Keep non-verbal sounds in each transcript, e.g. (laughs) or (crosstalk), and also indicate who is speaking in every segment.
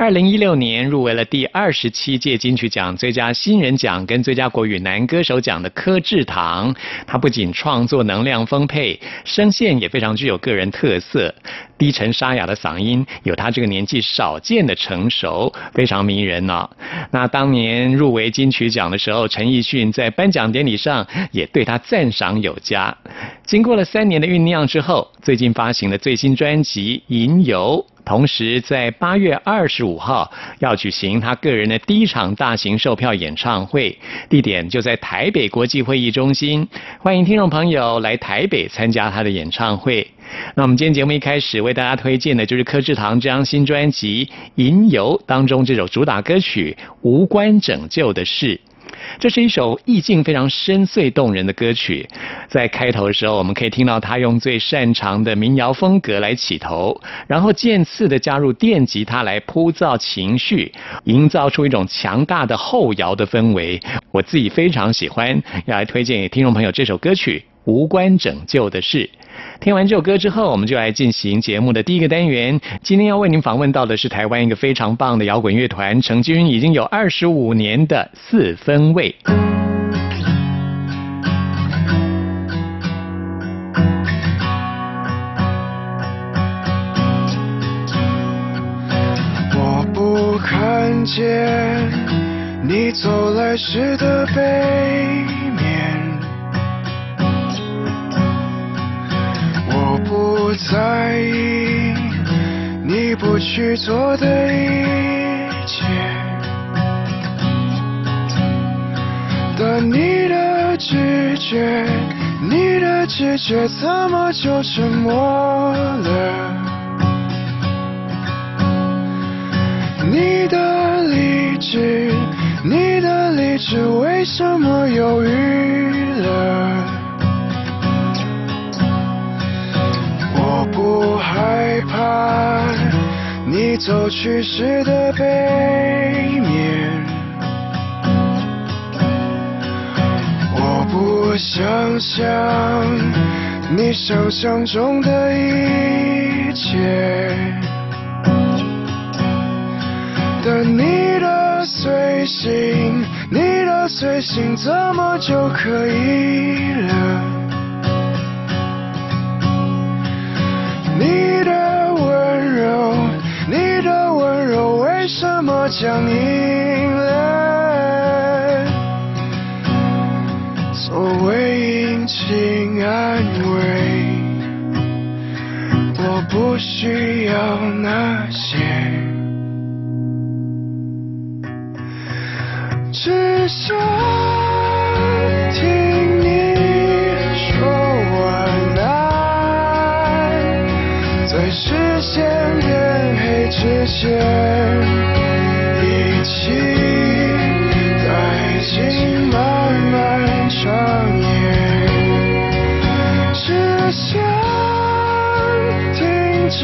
Speaker 1: 二零一六年入围了第二十七届金曲奖最佳新人奖跟最佳国语男歌手奖的柯智堂，他不仅创作能量丰沛，声线也非常具有个人特色，低沉沙哑的嗓音有他这个年纪少见的成熟，非常迷人呢。那当年入围金曲奖的时候，陈奕迅在颁奖典礼上也对他赞赏有加。经过了三年的酝酿之后，最近发行了最新专辑《吟游》。同时，在八月二十五号要举行他个人的第一场大型售票演唱会，地点就在台北国际会议中心。欢迎听众朋友来台北参加他的演唱会。那我们今天节目一开始为大家推荐的就是柯志堂这张新专辑《吟游》当中这首主打歌曲《无关拯救的事》。这是一首意境非常深邃动人的歌曲，在开头的时候，我们可以听到他用最擅长的民谣风格来起头，然后渐次的加入电吉他来铺造情绪，营造出一种强大的后摇的氛围。我自己非常喜欢，要来推荐给听众朋友这首歌曲《无关拯救的事》。听完这首歌之后，我们就来进行节目的第一个单元。今天要为您访问到的是台湾一个非常棒的摇滚乐团，成军已经有二十五年的四分卫。
Speaker 2: 我不看见你走来时的背我。不在意你不去做的一切，但你的直觉，你的直觉怎么就沉默了？你的理智，你的理智为什么犹豫了？走去时的背面，我不想象你想象中的一切，但你的随行，你的随行怎么就可以了？将隐泪作为引擎安慰我不需要那些。只想听你说晚安在视线变黑之前一起带进漫漫长夜，只想听着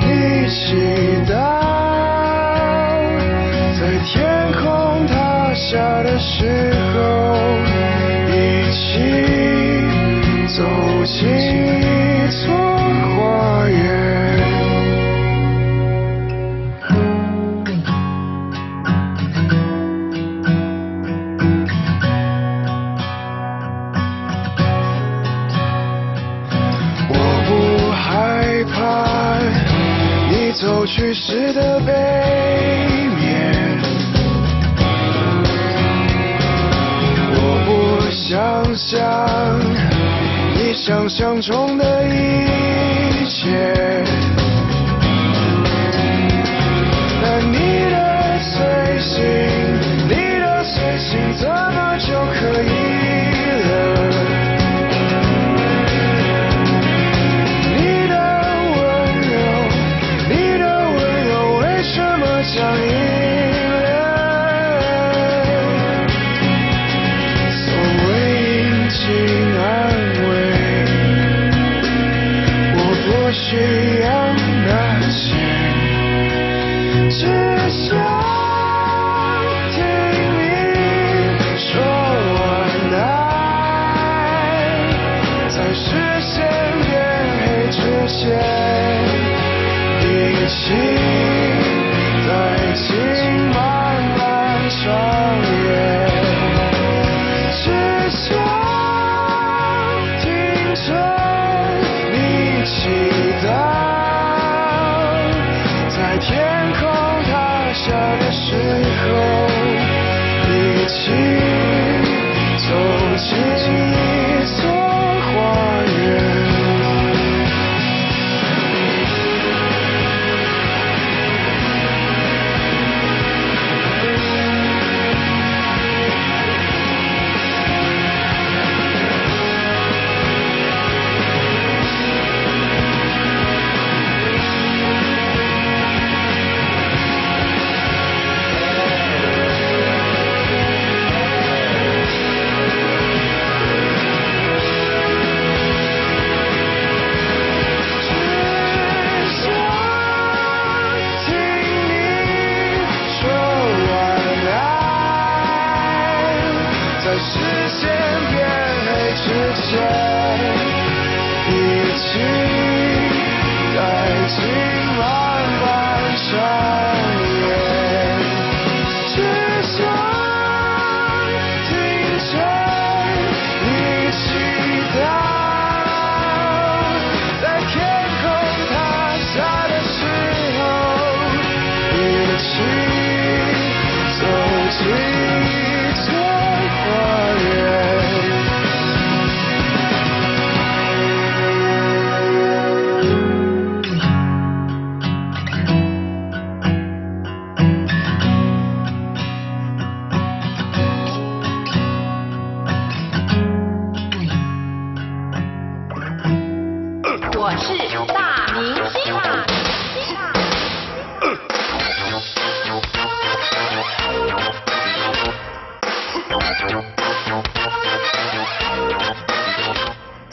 Speaker 2: 你祈祷，在天空塌下的时只想听你说晚安，在视线变黑之前，一起在，一起带进
Speaker 3: 漫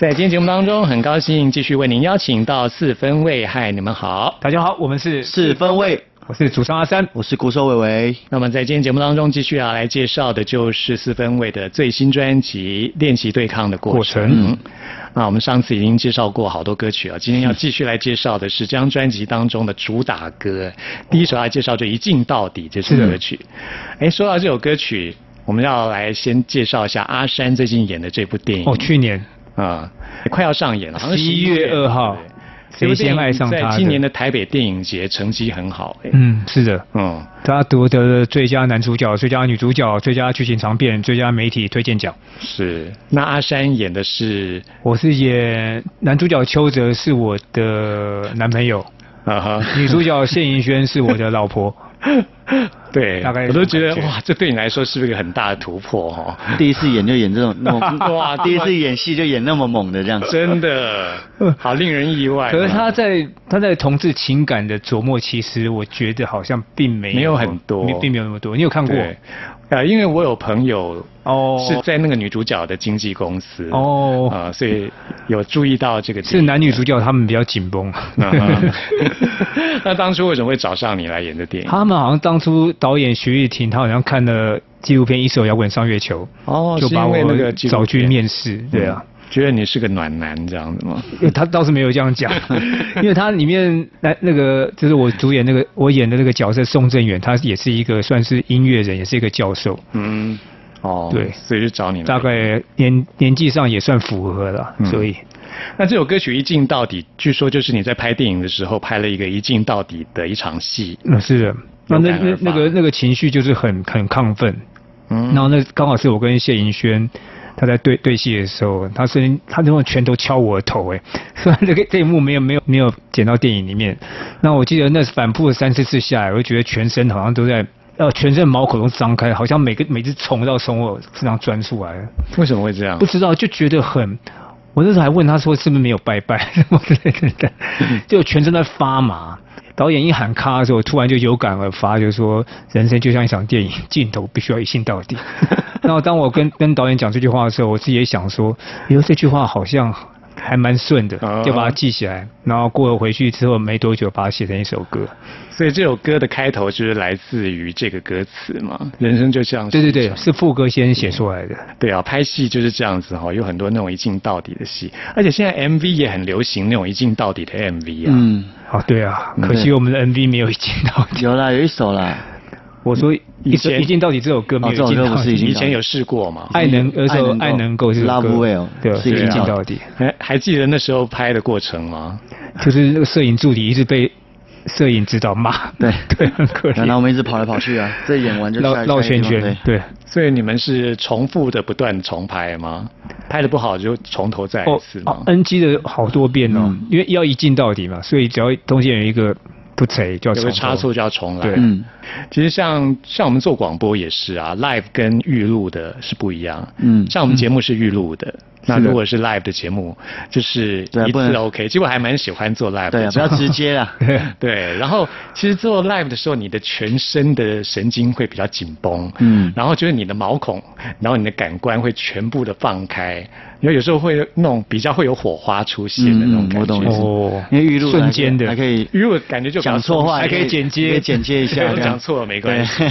Speaker 1: 在今天节目当中，很高兴继续为您邀请到四分卫，嗨，你们好。
Speaker 4: 大家好，我们是
Speaker 5: 四分位，
Speaker 4: 我是主唱阿三，
Speaker 5: 我是鼓手伟伟。
Speaker 1: 那么在今天节目当中，继续要来介绍的就是四分卫的最新专辑《练习对抗的过
Speaker 4: 过
Speaker 1: 程》。嗯，那我们上次已经介绍过好多歌曲啊，今天要继续来介绍的是这张专辑当中的主打歌。第一首要介绍就《一镜到底》这首歌曲。哎，说到这首歌曲，我们要来先介绍一下阿山最近演的这部电影。
Speaker 4: 哦，去年
Speaker 1: 啊、快要上演了，好像
Speaker 4: 11月。二号。谁先爱上他
Speaker 1: 在今年的台北电影节成绩很好、哎，
Speaker 4: 嗯，是的，
Speaker 1: 嗯，
Speaker 4: 他夺得了最佳男主角、最佳女主角、最佳剧情长片、最佳媒体推荐奖。
Speaker 1: 是。那阿山演的是，
Speaker 4: 我是演男主角邱泽是我的男朋友，(laughs)
Speaker 1: 啊哈，
Speaker 4: 女主角谢盈萱是我的老婆。(laughs) (laughs)
Speaker 1: 对，
Speaker 4: 大概
Speaker 1: 我都觉得哇，这对你来说是不是一个很大的突破哦？(laughs)
Speaker 5: 第一次演就演这种那么 (laughs)
Speaker 1: 哇
Speaker 5: 第一次演戏就演那么猛的这样。
Speaker 1: 真的，好令人意外。
Speaker 4: 可是他在他在同志情感的琢磨，其实我觉得好像并没有
Speaker 1: 没有很多
Speaker 4: 并并没有那么多。你有看过？
Speaker 1: 啊，呃，因为我有朋友
Speaker 4: 哦，
Speaker 1: 是在那个女主角的经纪公司
Speaker 4: 哦
Speaker 1: 啊、所以有注意到这个
Speaker 4: 是男女主角他们比较紧绷。
Speaker 1: 那当初为什么会找上你来演这电影？
Speaker 4: 他们好像当初导演徐玉婷，他好像看了纪录片《一首摇滚上月球》，
Speaker 1: 哦，
Speaker 4: 就把我
Speaker 1: 那个
Speaker 4: 找去面试。对啊，
Speaker 1: 嗯觉得你是个暖男这样子吗？
Speaker 4: 因为他倒是没有这样讲，(laughs) 因为他里面那那个就是我主演那个我演的那个角色宋正远，他也是一个算是音乐人，也是一个教授，
Speaker 1: 嗯，哦，
Speaker 4: 对
Speaker 1: 所以就找你了
Speaker 4: 大概年年纪上也算符合了，
Speaker 1: 嗯
Speaker 4: 所以
Speaker 1: 那这首歌曲一镜到底，据说就是你在拍电影的时候拍了一个一镜到底的一场戏。
Speaker 4: 那是的。那那那那个那个情绪就是很很亢奋，
Speaker 1: 嗯
Speaker 4: 然后那刚好是我跟谢盈萱他在对对戏的时候，他声音他用拳头敲我的头，哎，虽然这个这一幕没有没有没有剪到电影里面，那我记得那反复了三四次下来，我就觉得全身好像都在。呃，全身毛孔都张开，好像每个每只虫都要从我身上钻出来。
Speaker 1: 为什么会这样
Speaker 4: 不？知道，就觉得很。我那时候还问他说是不是没有拜拜 (laughs) 什么之类的，(laughs) 就全身在发麻。导演一喊咔的时候，突然就有感而发，就是说人生就像一场电影，镜头必须要一镜到底。(laughs) 然后当我跟跟导演讲这句话的时候，我自己也想说，(laughs) 因为这句话好像还蛮顺的
Speaker 1: 哦，
Speaker 4: 就把它记起来。然后过了回去之后没多久，把它写成一首歌。
Speaker 1: 所以这首歌的开头就是来自于这个歌词嘛，人生就像是
Speaker 4: 对对对，是副歌先写出来的。
Speaker 1: 对啊，拍戏就是这样子哈、有很多那种一镜到底的戏，而且现在 MV 也很流行那种一镜到底的 MV 啊。
Speaker 5: 嗯，
Speaker 4: 啊，对啊，
Speaker 5: 嗯
Speaker 4: 可惜我们的 MV 没有一镜到底。
Speaker 5: 有啦，有一首啦，
Speaker 4: 我说一
Speaker 1: 以前
Speaker 4: 一镜到底这首歌没有
Speaker 5: 哦这首
Speaker 4: 一镜到
Speaker 1: 以前有试过嘛？
Speaker 4: 爱能有一首
Speaker 5: 爱
Speaker 4: 爱能够这首歌。
Speaker 5: Love Will
Speaker 4: 对，
Speaker 5: 是一
Speaker 4: 一
Speaker 1: 镜
Speaker 4: 镜到底，
Speaker 1: 还还记得那时候拍的过程吗？
Speaker 4: 就是那个摄影助理一直被摄影指导骂，
Speaker 5: 对。(laughs)
Speaker 4: 对，很可怜，
Speaker 5: 然后我们一直跑来跑去啊，(laughs) 这演完就
Speaker 4: 绕绕圈圈，
Speaker 5: 对，
Speaker 1: 所以你们是重复的不断重拍吗？拍的不好就从头再来一次吗？
Speaker 4: 哦，NG 的好多遍哦，
Speaker 5: 嗯。
Speaker 4: 因为要一镜到底嘛，所以只要中间有一个不贼就要
Speaker 1: 有差错就要重来。
Speaker 4: 对。
Speaker 5: 嗯。
Speaker 1: 其实像像我们做广播也是啊，live 跟预录的是不一样。
Speaker 5: 嗯。
Speaker 1: 像我们节目是预录的，那如果是 live 的节目，就是一次 OK。其实我还蛮喜欢做 live 的。
Speaker 5: 对啊，不
Speaker 1: 节目，
Speaker 5: 要直接啊，(laughs)
Speaker 1: 对，然后其实做 live 的时候，你的全身的神经会比较紧绷，
Speaker 5: 嗯。
Speaker 1: 然后就是你的毛孔，然后你的感官会全部的放开，因为有时候会那种比较会有火花出现的那种
Speaker 5: 嗯嗯
Speaker 1: 感觉。
Speaker 5: 我懂
Speaker 4: 哦，
Speaker 5: 因为预录
Speaker 4: 瞬间的。
Speaker 5: 还可以
Speaker 1: 如果感觉就
Speaker 5: 讲错话
Speaker 4: 还可以剪接
Speaker 5: 可以剪接一下，(laughs)
Speaker 1: 我讲错了没关系。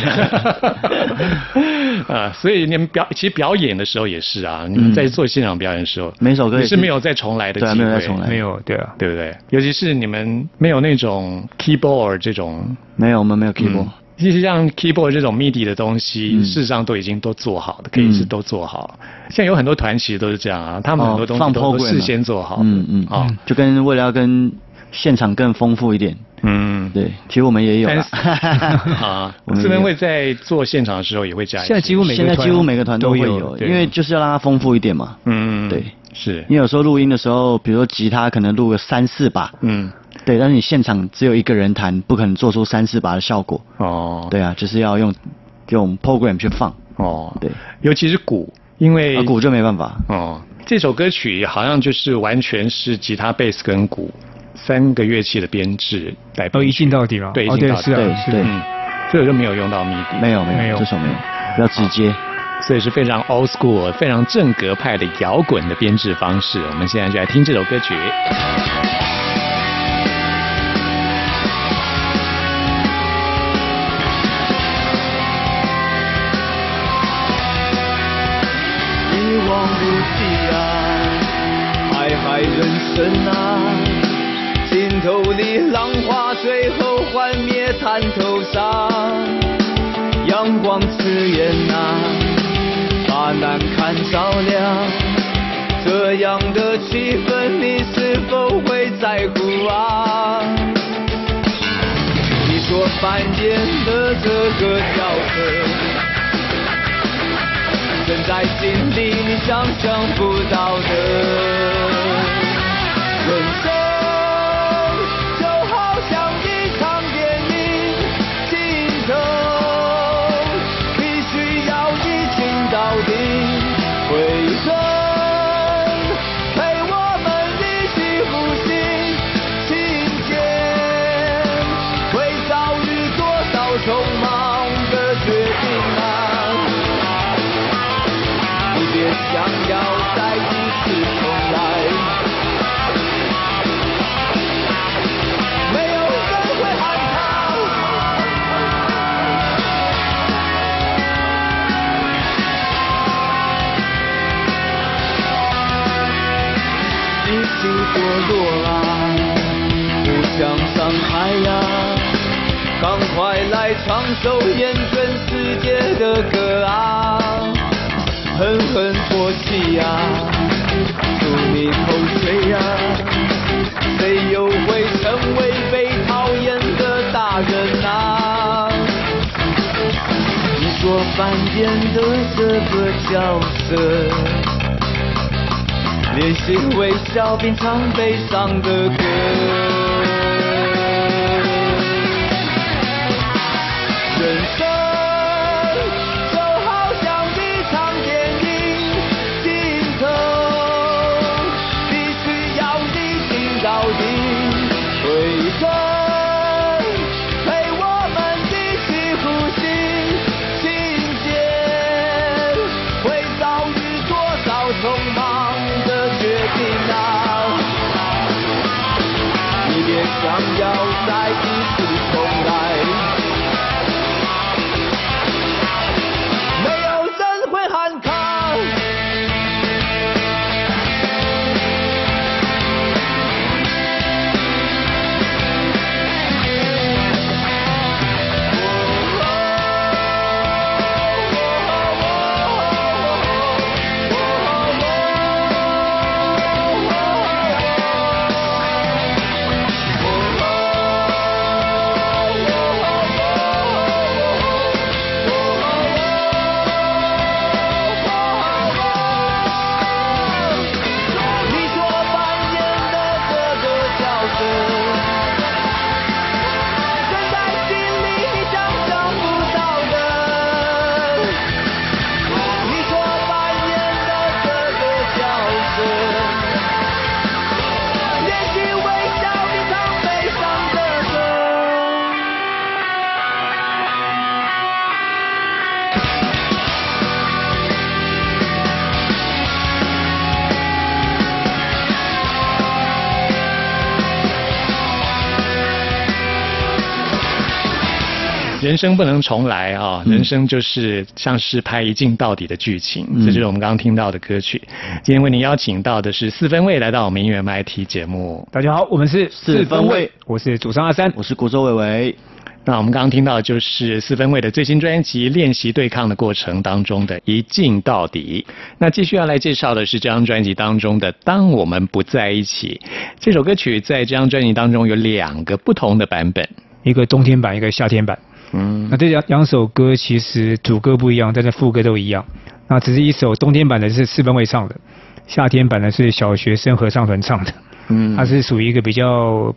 Speaker 1: (laughs) 啊，所以你们表其实表演的时候也是啊，你们在做现场表演的时候，
Speaker 5: 每首歌也是
Speaker 1: 是。没有再重来的机
Speaker 5: 对啊
Speaker 1: 会，
Speaker 5: 没有再重来。
Speaker 4: 没有，对啊，
Speaker 1: 对不对？尤其是你们没有那种 keyboard 这种。
Speaker 5: 没有，我们没有 keyboard，
Speaker 1: 嗯。其实像 keyboard 这种 MIDI 的东西，
Speaker 5: 嗯。
Speaker 1: 事实上都已经都做好的，可以是都做好。现在有很多团其实都是这样啊，他们很多东西
Speaker 5: 放
Speaker 1: 都都事先做好的。
Speaker 5: 嗯嗯
Speaker 1: 啊，
Speaker 5: 就跟为了要跟现场更丰富一点，
Speaker 1: 嗯，
Speaker 5: 对，其实我们也有
Speaker 1: 啊。(laughs)
Speaker 5: 我，们
Speaker 1: 这边会在做现场的时候也会加一些。
Speaker 4: 现在几乎每个
Speaker 5: 现在
Speaker 4: 团
Speaker 5: 几乎每个团都会
Speaker 4: 有
Speaker 5: 有，因为就是要让它丰富一点嘛。
Speaker 1: 嗯，
Speaker 5: 对，
Speaker 1: 是。
Speaker 5: 因，为有时候录音的时候，比如说吉他可能录个三四把，
Speaker 1: 嗯，
Speaker 5: 对，但是你现场只有一个人弹，不可能做出三四把的效果。
Speaker 1: 哦，
Speaker 5: 对啊，就是要用用 program 去放，
Speaker 1: 哦，
Speaker 5: 对，
Speaker 1: 尤其是鼓，因为
Speaker 5: 啊鼓就没办法。
Speaker 1: 哦，这首歌曲好像就是完全是吉他、贝斯跟鼓三个乐器的编制来编。
Speaker 4: 哦一镜到底吗
Speaker 1: 对，一
Speaker 4: 哦
Speaker 1: 镜到底。
Speaker 4: 对是啊
Speaker 5: 对对
Speaker 4: 是啊
Speaker 1: 嗯，所以就没有用到 MIDI，
Speaker 5: 没有没有
Speaker 4: 没有
Speaker 5: 这首没有，比较直接。
Speaker 1: 所以是非常 old school、非常正格派的摇滚的编制方式。我们现在就来听这首歌曲。
Speaker 6: 一望无际啊，海海人生啊，浪花最后幻灭滩头上，阳光刺眼啊，把难堪照亮。这样的气氛，你是否会在乎啊？你所扮演的这个角色。正在经历你想象不到的唱首厌倦世界的歌啊！狠狠唾弃啊，吐你口水啊，谁又会成为被讨厌的大人啊？你所扮演的这个角色，练习微笑并唱悲伤的歌。想要再次人
Speaker 1: 生不能重来啊！人生就是像是拍一镜到底的剧情，
Speaker 5: 嗯
Speaker 1: 这就是我们刚刚听到的歌曲。今天为您邀请到的是四分卫来到我们音乐 MIT 节目。
Speaker 4: 大家好，我们是
Speaker 5: 四分卫，
Speaker 4: 我是主唱阿三。
Speaker 5: 我是国周伟伟，
Speaker 1: 那我们刚刚听到的就是四分卫的最新专辑《练习对抗的过程》当中的一镜到底。那继续要来介绍的是这张专辑当中的《当我们不在一起》这首歌曲，在这张专辑当中有两个不同的版本。
Speaker 4: 一个冬天版，一个夏天版。
Speaker 1: 嗯
Speaker 4: 那这两两首歌其实主歌不一样，但是副歌都一样。那只是一首冬天版的是四分卫唱的，夏天版的是小学生合唱团唱的。
Speaker 1: 嗯
Speaker 4: 它是属于一个比较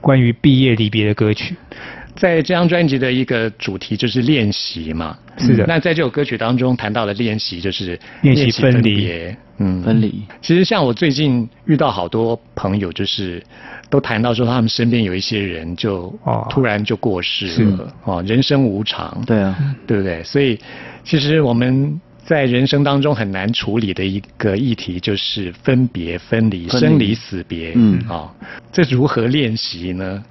Speaker 4: 关于毕业离别的歌曲。
Speaker 1: 在这张专辑的一个主题就是练习嘛，
Speaker 4: 是的
Speaker 1: 那在这首歌曲当中谈到了练习就是
Speaker 4: 练习分离，
Speaker 1: 嗯，
Speaker 5: 分离。
Speaker 1: 其实像我最近遇到好多朋友，就是都谈到说他们身边有一些人就
Speaker 4: 哦。
Speaker 1: 突然就过世了，哦，人生无常，
Speaker 5: 对啊，
Speaker 1: 对不对？所以其实我们在人生当中很难处理的一个议题就是分别、分离、
Speaker 5: 分离。
Speaker 1: 生离死别，
Speaker 5: 嗯。
Speaker 1: 哦，这如何练习呢？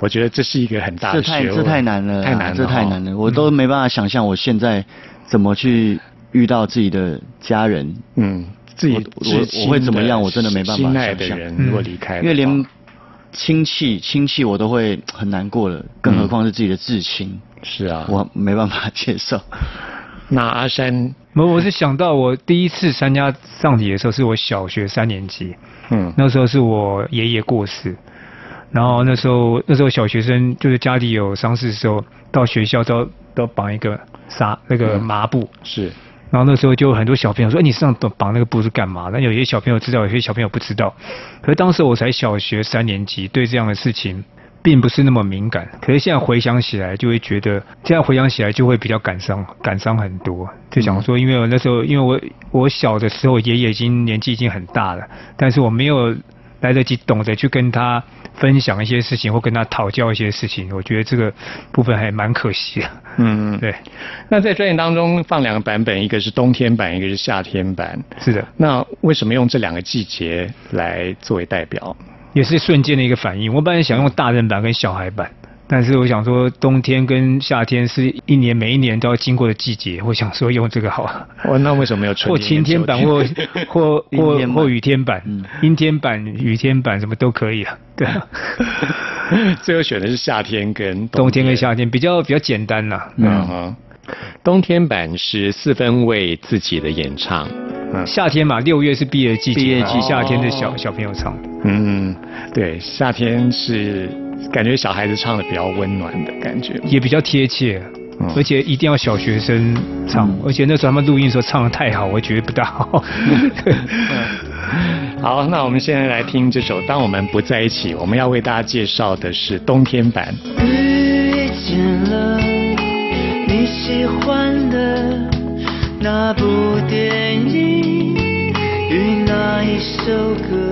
Speaker 1: 我觉得这是一个很大的学问，
Speaker 5: 太这太难了啊，
Speaker 1: 太难了，
Speaker 5: 这太难
Speaker 1: 了。
Speaker 5: 了，我都没办法想象我现在怎么去遇到自己的家人，
Speaker 1: 嗯，自己
Speaker 5: 我我
Speaker 1: 至亲
Speaker 5: 我会怎么
Speaker 1: 的
Speaker 5: 样我真的没办法
Speaker 1: 心爱的人
Speaker 4: 嗯
Speaker 1: 如果离开
Speaker 5: 因为连亲戚亲戚我都会很难过了，更何况是自己的至亲，
Speaker 1: 是啊，
Speaker 5: 我没办法接受。
Speaker 1: 那阿山，
Speaker 4: 我我是想到我第一次参加葬礼的时候，是我小学三年级，
Speaker 1: 嗯。
Speaker 4: 那时候是我爷爷过世，然后那时候那时候小学生就是家里有丧事的时候，到学校都都绑一个纱那个
Speaker 1: 嗯。
Speaker 4: 麻布，
Speaker 1: 是，
Speaker 4: 然后那时候就很多小朋友说：“哎，你身上绑绑那个布是干嘛？”那有些小朋友知道，有些小朋友不知道。可是当时我才小学三年级，对这样的事情并不是那么敏感。可是现在回想起来，就会觉得现在回想起来就会比较感伤，感伤很多。就想说，因为我那时候，因为我我小的时候，爷爷已经年纪已经很大了，但是我没有 (laughs) 来得及懂得去跟他分享一些事情，或跟他讨教一些事情。我觉得这个部分还蛮可惜的。
Speaker 1: 嗯，
Speaker 4: 对，
Speaker 1: 那在专业当中放两个版本，一个是冬天版，一个是夏天版。
Speaker 4: 是的。
Speaker 1: 那为什么用这两个季节来作为代表？
Speaker 4: 也是瞬间的一个反应。我本来想用大人版跟小孩版，但是我想说冬天跟夏天是一年每一年都要经过的季节，我想说用这个好。了。(laughs)
Speaker 1: 哦，那为什么没有春
Speaker 4: 或
Speaker 1: 天
Speaker 4: 晴天版，或或 (laughs) 或或雨天版
Speaker 5: 嗯，
Speaker 4: 阴天版、雨天版什么都可以啊。(laughs) 对。啊，
Speaker 1: 最后选的是夏天跟
Speaker 4: 冬天。跟夏天比较比较简单啦。
Speaker 1: 嗯。哼，冬天版是四分卫自己的演唱。嗯。
Speaker 4: 夏天嘛，六月是毕业季
Speaker 5: 毕业季
Speaker 4: 夏天的
Speaker 1: 哦。
Speaker 4: 小小朋友唱的。
Speaker 1: 嗯，对，夏天是感觉小孩子唱的比较温暖的感觉。
Speaker 4: 也比较贴切，
Speaker 1: 嗯
Speaker 4: 而且一定要小学生唱，
Speaker 5: 嗯
Speaker 4: 而且那时候他们录音的时候唱的太好，我觉得不大好。(laughs) (laughs)
Speaker 1: 好，那我们现在来听这首《当我们不在一起》，我们要为大家介绍的是冬天版。
Speaker 7: 遇见了你喜欢的那部电影与那一首歌，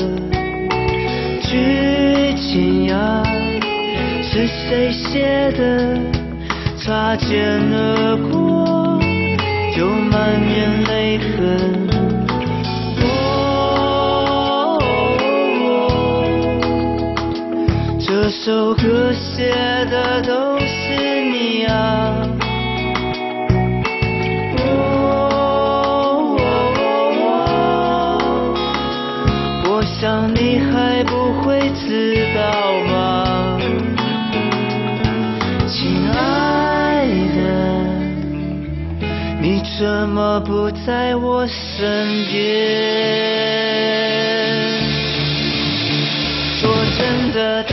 Speaker 7: 剧情呀是谁写的？擦肩而过就满面泪痕。哦这首歌写的都是你啊。哦我想你还不会知道怎么不在我身边？说真的，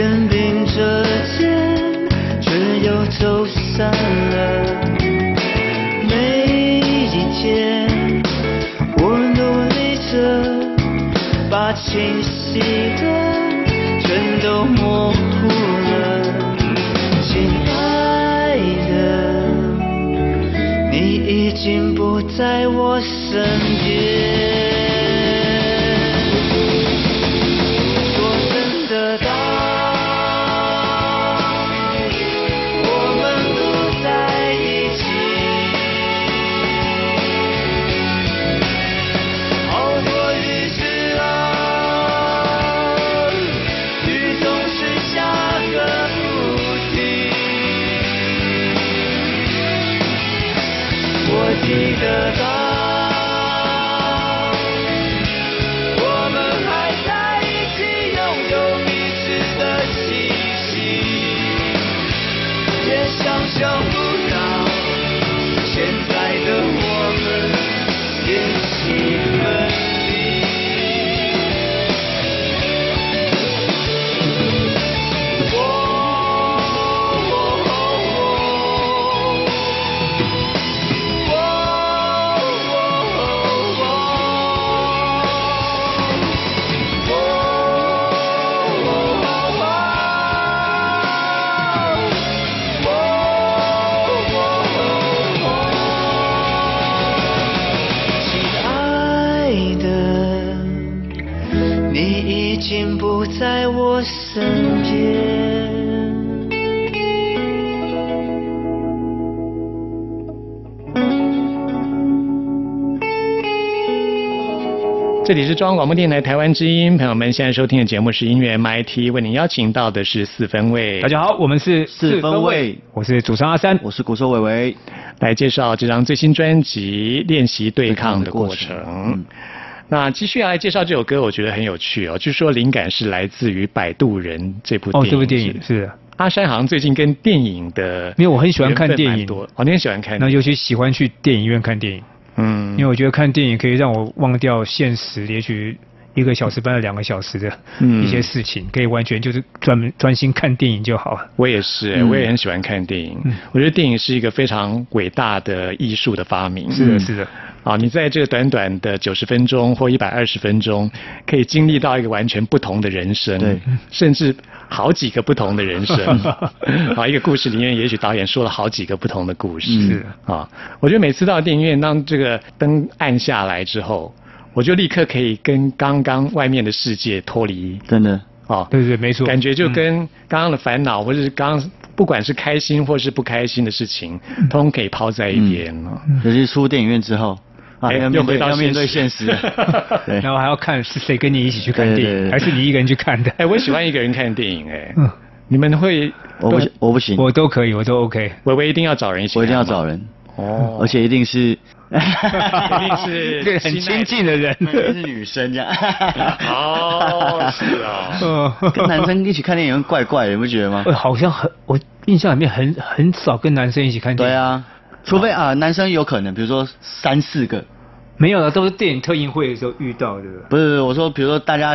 Speaker 7: 肩并着肩，却又走散了？每一天，我努力着把清晰的全都模糊了，亲爱的。你已经不在我身边。
Speaker 1: 这里是中央广播电台台湾之音，朋友们现在收听的节目是音乐 MIT，为您邀请到的是四分卫。
Speaker 4: 大家好，我们是
Speaker 5: 四分卫，
Speaker 4: 我是主唱阿三。
Speaker 5: 我是鼓手伟伟。
Speaker 1: 来介绍这张最新专辑《练习对抗的过程》那继续来介绍这首歌，我觉得很有趣哦。据说灵感是来自于《摆渡人》这部电
Speaker 4: 哦，
Speaker 1: 影。
Speaker 4: 这部电影是，
Speaker 1: 阿山好像最近跟电影的
Speaker 4: 因为我很喜欢看电影
Speaker 1: 蛮多哦，你很喜欢看电影，
Speaker 4: 那尤其喜欢去电影院看电影，
Speaker 1: 嗯。
Speaker 4: 因为我觉得看电影可以让我忘掉现实，也许一个小时半到两个小时的
Speaker 1: 嗯
Speaker 4: 一些事情，可以完全就是专门专心看电影就好了。
Speaker 1: 我也是、
Speaker 4: 嗯
Speaker 1: 我也很喜欢看电影。我觉得电影是一个非常伟大的艺术的发明。
Speaker 4: 是的，是的，
Speaker 1: 啊，你在这个短短的九十分钟或一百二十分钟，可以经历到一个完全不同的人生，
Speaker 5: 对，
Speaker 1: 甚至好几个不同的人生。(laughs) 啊，一个故事里面，也许导演说了好几个不同的故事。
Speaker 4: 是
Speaker 1: 啊，我觉得每次到电影院，当这个灯暗下来之后，我就立刻可以跟刚刚外面的世界脱离。
Speaker 5: 真的，
Speaker 1: 哦，
Speaker 4: 对对没错
Speaker 1: 感觉就
Speaker 4: 嗯
Speaker 1: 跟刚刚的烦恼，或者是刚刚不管是开心或是不开心的事情，
Speaker 4: 嗯
Speaker 1: 通通可以抛在一边哦。
Speaker 5: 尤其是出电影院之后，啊，
Speaker 1: 哎
Speaker 5: 要面
Speaker 1: 又回到
Speaker 5: 对要面对
Speaker 1: 现
Speaker 5: 现实。(laughs) 对
Speaker 4: 然后还要看是谁跟你一起去看电影，
Speaker 5: 对对对
Speaker 4: 还是你一个人去看的？
Speaker 1: 哎，我喜欢一个人看电影，哎，
Speaker 4: 嗯，
Speaker 1: 你们会？
Speaker 5: 我不行，我不行，
Speaker 4: 我都可以，我都 OK。
Speaker 1: 微微一定要找人一起，
Speaker 5: 我一定要找。人，
Speaker 1: 哦，
Speaker 5: 而且一定是，(laughs)
Speaker 1: 一定是
Speaker 4: 对，很亲近的人。
Speaker 5: 一定是女生这样。
Speaker 1: 哦，是哦。
Speaker 4: 嗯，(laughs)
Speaker 5: 跟男生一起看电影怪怪的，你不觉得吗？
Speaker 4: 呃，好像很，我印象里面很很少跟男生一起看电影。
Speaker 5: 对，啊，除非啊，男生有可能，比如说三四个，
Speaker 4: 没有了，都是电影特映会的时候遇到的。
Speaker 5: 不是我说，比如说大家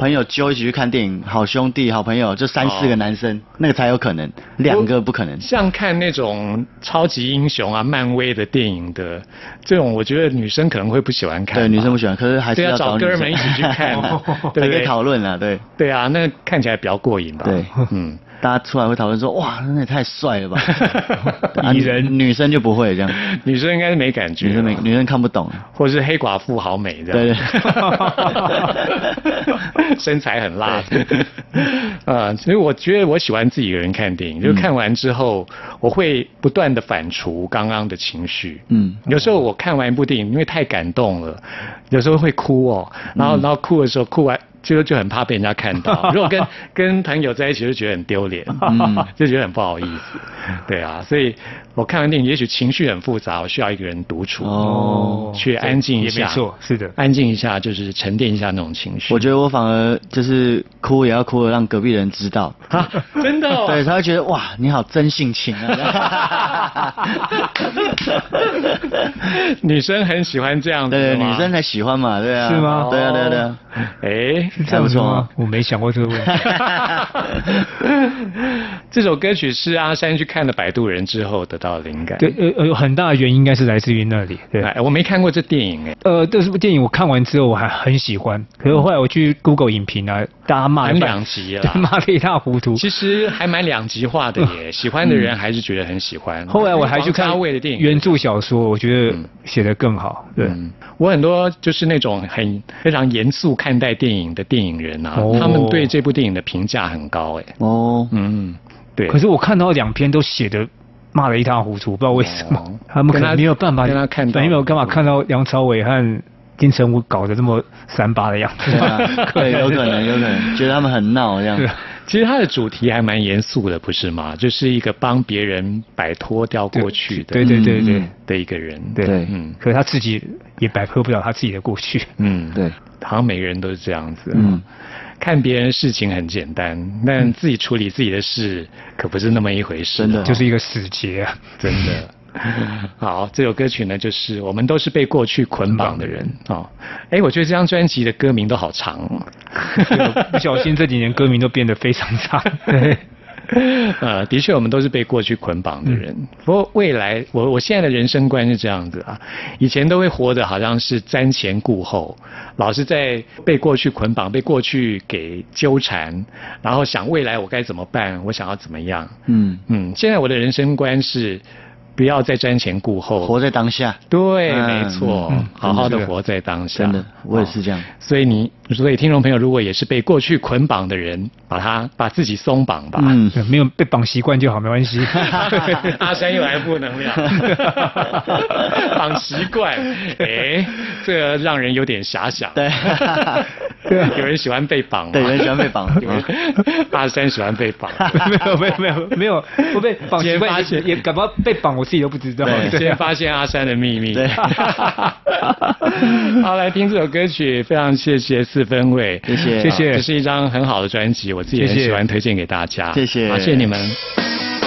Speaker 5: 朋友揪一起去看电影，好兄弟、好朋友，就三四个男生，那个才有可能，两个不可能。
Speaker 1: 像看那种超级英雄啊、漫威的电影的这种，我觉得女生可能会不喜欢看。
Speaker 5: 对，女生不喜欢，可是还是要女生
Speaker 1: 哥们一起去看，(laughs) 对
Speaker 5: 可以
Speaker 1: 对？
Speaker 5: 讨论啊，对
Speaker 1: 对啊，那看起来比较过瘾吧？
Speaker 5: 对，
Speaker 1: 嗯。
Speaker 5: 大家出来会讨论说，哇，那也太帅了吧！(laughs) 啊
Speaker 4: 蚁人。
Speaker 5: 女生就不会这样，
Speaker 1: 女生应该是没感觉，
Speaker 5: 女生没女生看不懂，
Speaker 1: 或是黑寡妇好美这样，(laughs) 身材很辣，呃，(laughs) 所以我觉得我喜欢自己一个人看电影，就看完之后，我会不断的反刍刚刚的情绪，
Speaker 5: 嗯。
Speaker 1: 有时候我看完一部电影，因为太感动了，有时候会哭哦，然后然后哭的时候哭完。就就很怕被人家看到，(laughs) 如果跟跟朋友在一起就觉得很丢脸，
Speaker 5: 嗯。(laughs)
Speaker 1: 就觉得很不好意思，对啊，所以我看完电影，也许情绪很复杂，我需要一个人独处，
Speaker 5: 哦
Speaker 1: 去安静一下，
Speaker 4: 也没错，是的。
Speaker 1: 安静一下，就是沉淀一下那种情绪。
Speaker 5: 我觉得我反而就是哭也要哭的让隔壁人知道，
Speaker 1: 啊，真的、哦，(laughs)
Speaker 5: 对，他会觉得哇，你好真性情啊。(laughs)
Speaker 1: 女生很喜欢这样子
Speaker 5: 对，
Speaker 1: 的
Speaker 5: 女生才喜欢嘛，对啊。
Speaker 4: 是吗
Speaker 5: 对啊，对啊，对啊。
Speaker 1: 哎，
Speaker 4: 是这样说吗
Speaker 5: 还不错啊？
Speaker 4: 我没想过这个问题。(laughs)
Speaker 1: 这首歌曲是阿山去看了《摆渡人》之后得到灵感。
Speaker 4: 对，呃呃，有很大的原因应该是来自于那里。对，
Speaker 1: 哎，我没看过这电影哎，
Speaker 4: 呃，这部电影我看完之后我还很喜欢，可是后来我去 Google 影评啊，大家骂
Speaker 1: 两极啦 (laughs)
Speaker 4: 对骂的一塌糊涂。
Speaker 1: 其实还蛮两极化的耶，(laughs) 喜欢的人还是觉得很喜欢。
Speaker 4: 嗯后来我还去看
Speaker 1: 王家卫的电影
Speaker 4: 原著小说，我觉得
Speaker 1: 嗯
Speaker 4: 写得更好。对，
Speaker 1: 嗯，我很多就是那种很非常严肃看待电影的电影人啊，
Speaker 4: 哦
Speaker 1: 他们对这部电影的评价很高哎。
Speaker 5: 哦，
Speaker 1: 嗯，对。
Speaker 4: 可是我看到两篇都写的骂得一塌糊涂，不知道为什么，
Speaker 1: 哦。
Speaker 4: 他们可能没有办法，
Speaker 1: 跟他看到。
Speaker 4: 反正没有办法看到梁朝伟和金城武搞得这么三八的样子。
Speaker 5: 对啊，对，有可能，有可能，觉得他们很闹这样。
Speaker 1: 其实它的主题还蛮严肃的，不是吗？就是一个帮别人摆脱掉过去的，
Speaker 4: 对对对对
Speaker 5: 嗯
Speaker 1: 的一个人。
Speaker 4: 对
Speaker 5: 对。
Speaker 1: 嗯。
Speaker 4: 可是他自己也摆脱不了他自己的过去。
Speaker 1: 嗯，
Speaker 5: 对，
Speaker 1: 好像每个人都是这样子。
Speaker 5: 嗯，
Speaker 1: 看别人事情很简单，但自己处理自己的事可不是那么一回事。
Speaker 5: 真的
Speaker 4: 就是一个死结啊！
Speaker 1: 真的。(laughs) 好，这首歌曲呢，就是我们都是被过去捆绑的人哦。哎，我觉得这张专辑的歌名都好长 (laughs) 哦。
Speaker 4: 不小心这几年歌名都变得非常长。(laughs) 对，(laughs)
Speaker 1: 呃，的确，我们都是被过去捆绑的人。不过未来，我我现在的人生观是这样子啊，以前都会活得好像是瞻前顾后，老是在被过去捆绑，被过去给纠缠，然后想未来我该怎么办，我想要怎么样。
Speaker 5: 嗯，
Speaker 1: 嗯，现在我的人生观是不要再瞻前顾后，
Speaker 5: 活在当下。
Speaker 1: 对，
Speaker 5: 嗯
Speaker 1: 没错，
Speaker 5: 嗯
Speaker 1: 好好
Speaker 5: 的
Speaker 1: 的活在当下。
Speaker 5: 真的我也是这样
Speaker 1: 哦所以你，所以听众朋友，如果也是被过去捆绑的人，把他把自己松绑吧。
Speaker 5: 嗯，
Speaker 4: 没有被绑习惯就好，没关系。(laughs)
Speaker 1: 阿山又来负能量，(laughs) 绑习惯，哎，这个让人有点遐想。
Speaker 5: 对 (laughs)
Speaker 1: 有人喜欢被绑，
Speaker 5: 对，有人喜欢被绑。
Speaker 1: 阿山喜欢被绑。
Speaker 4: 没有没有没有没有，我被绑习惯也也搞不好被绑，我自己都不知道。
Speaker 5: 对
Speaker 1: 今天发现阿山的秘密。
Speaker 5: 对
Speaker 1: 好，来听这首歌曲，非常谢谢四分位，
Speaker 5: 谢谢。
Speaker 4: 谢谢。
Speaker 1: 这是一张很好的专辑，我自己很喜欢，推荐给大家。
Speaker 5: 谢谢。
Speaker 1: 好，谢谢你们。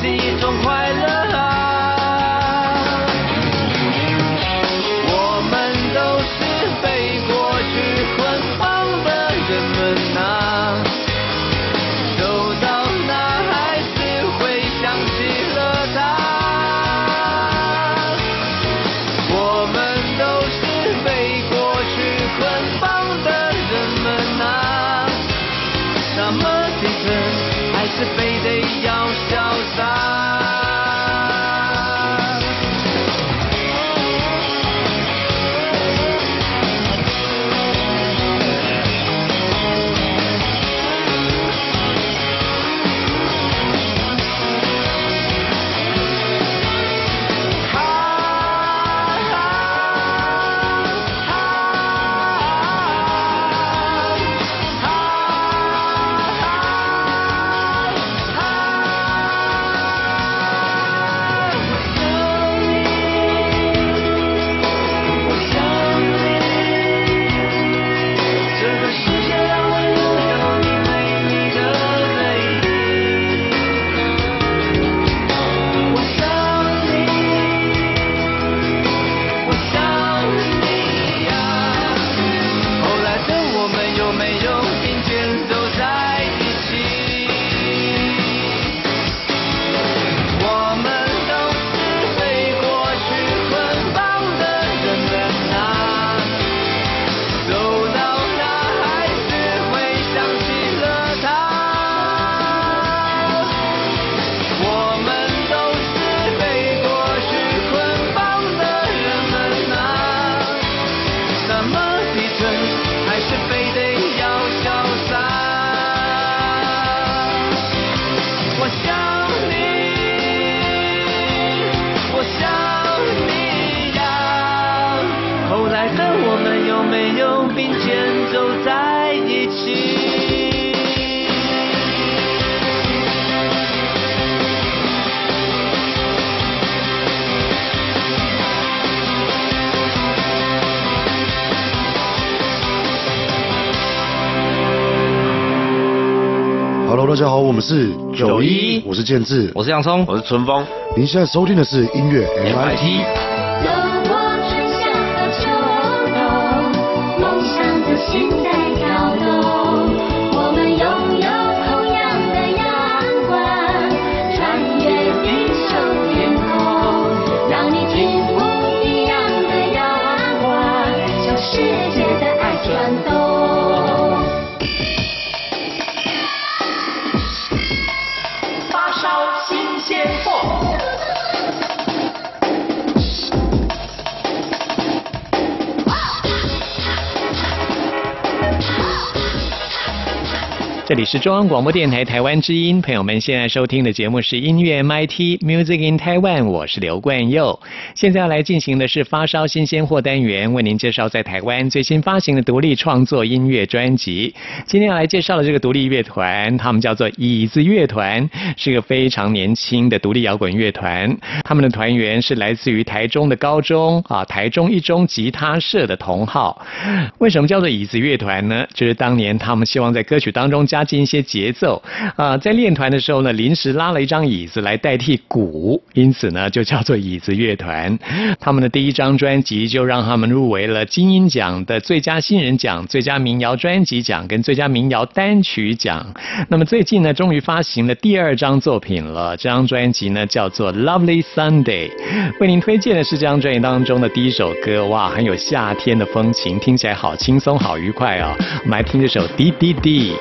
Speaker 6: 是一种快我们是
Speaker 5: 九一
Speaker 8: 我是建志，
Speaker 9: 我是洋葱，我是春风
Speaker 8: 您现在收听的是音乐 MIT。
Speaker 1: 是中央广播电台台湾之音，朋友们现在收听的节目是音乐 MIT Music in Taiwan，我是刘冠佑。现在要来进行的是发烧新鲜货单元，为您介绍在台湾最新发行的独立创作音乐专辑。今天要来介绍的这个独立乐团，他们叫做椅子乐团，是个非常年轻的独立摇滚乐团。他们的团员是来自于台中的高中啊，台中一中吉他社的同好。为什么叫做椅子乐团呢？就是当年他们希望在歌曲当中加进一些节奏啊、在练团的时候呢，临时拉了一张椅子来代替鼓，因此呢就叫做椅子乐团。他们的第一张专辑就让他们入围了金鹰奖的最佳新人奖、最佳民谣专辑奖跟最佳民谣单曲奖。那么最近呢，终于发行了第二张作品了，这张专辑呢叫做《Lovely Sunday》。为您推荐的是这张专辑当中的第一首歌，哇，很有夏天的风情，听起来好轻松、好愉快哦。我们来听这首《滴滴滴》。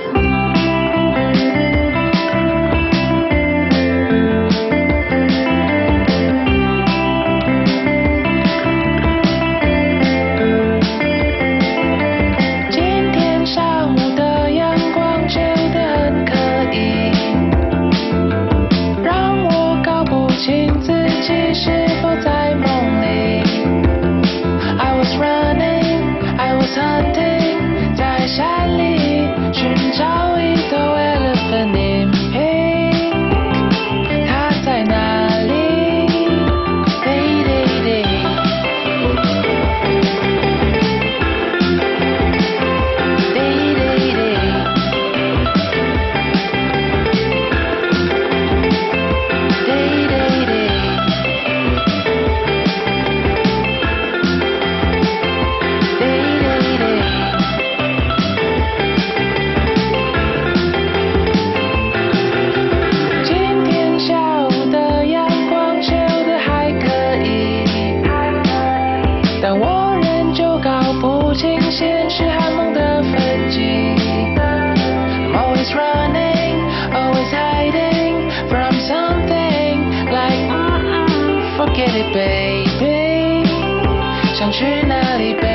Speaker 10: Get it, baby。想去哪里
Speaker 1: baby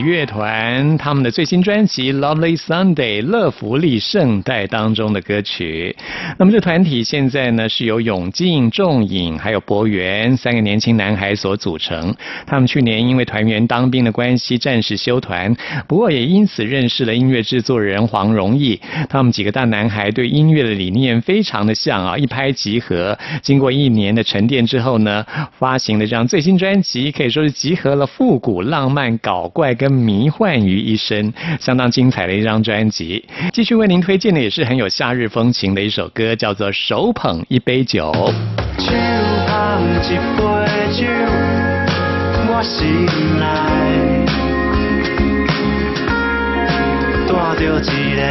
Speaker 1: 乐团他们的最新专辑《Lovely Sunday》乐福利圣代当中的歌曲。那么这团体现在呢是由永进、仲颖还有博源三个年轻男孩所组成。他们去年因为团员当兵的关系暂时休团，不过也因此认识了音乐制作人黄荣义。他们几个大男孩对音乐的理念非常的像啊，一拍即合。经过一年的沉淀之后呢，发行的这张最新专辑可以说是集合了复古、浪漫、搞怪跟迷幻于一身，相当精彩的一张专辑。继续为您推荐的也是很有夏日风情的一首歌，叫做《手捧一杯酒》。
Speaker 11: 手捧一杯酒，我心内带着一个人，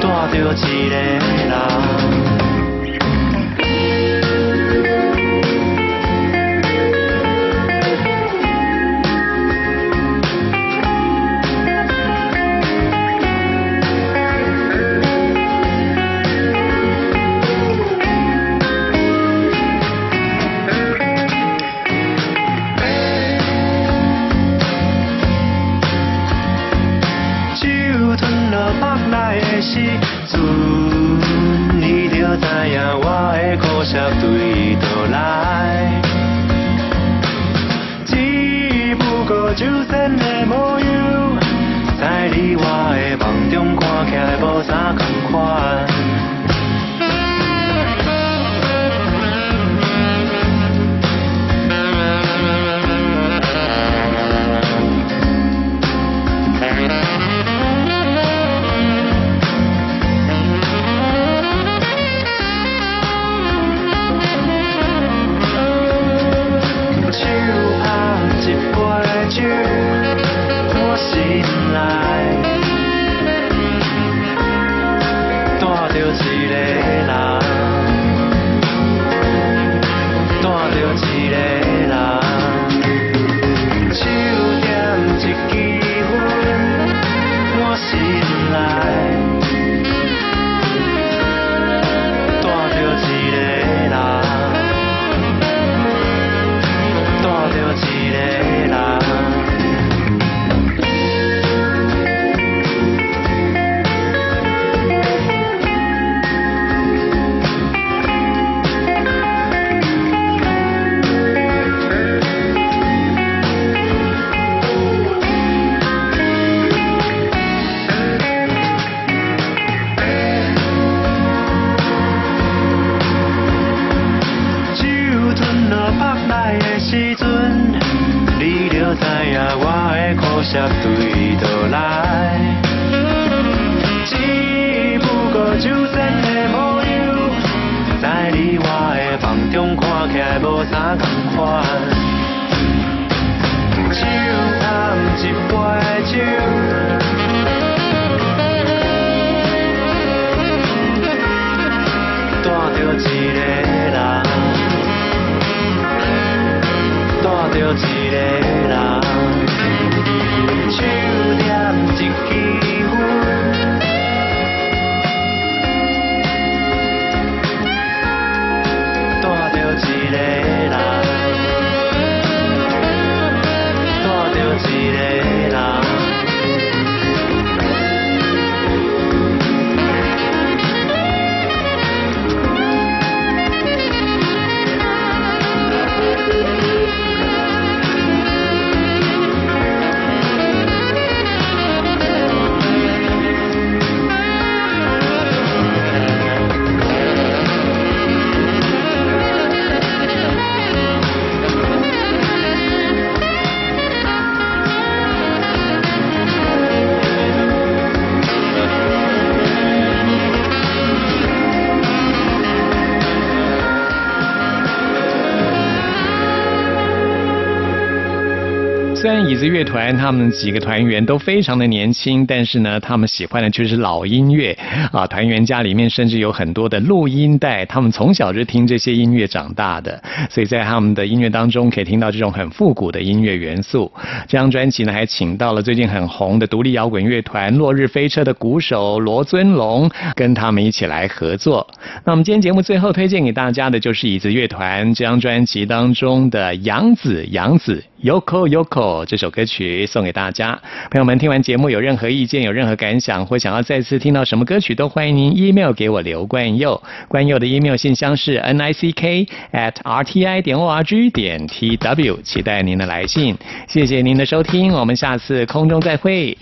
Speaker 11: 带着一个 goes on. 起来无啥同款。手捧一杯酒。带着一个人，带着一个人，
Speaker 10: 乐团他们几个团员都非常的年轻，但是呢，他们喜欢的却是老音乐啊。团员家里面甚至有很多的录音带，他们从小就听这些音乐长大的，所以在他们的音乐当中可以听到这种很复古的音乐元素。这张专辑呢，还请到了最近很红的独立摇滚乐团落日飞车的鼓手罗尊龙，跟他们一起来合作。那我们今天节目最后推荐给大家的就是椅子乐团这张专辑当中的《杨子杨子》。Yoko Yoko 这首歌曲送给大家，朋友们听完节目有任何意见、有任何感想，或想要再次听到什么歌曲，都欢迎您 email 给我刘冠佑。冠佑的 email 信箱是 n i c k at r t i 点 o r g 点 t w，期待您的来信。谢谢您的收听，我们下次空中再会。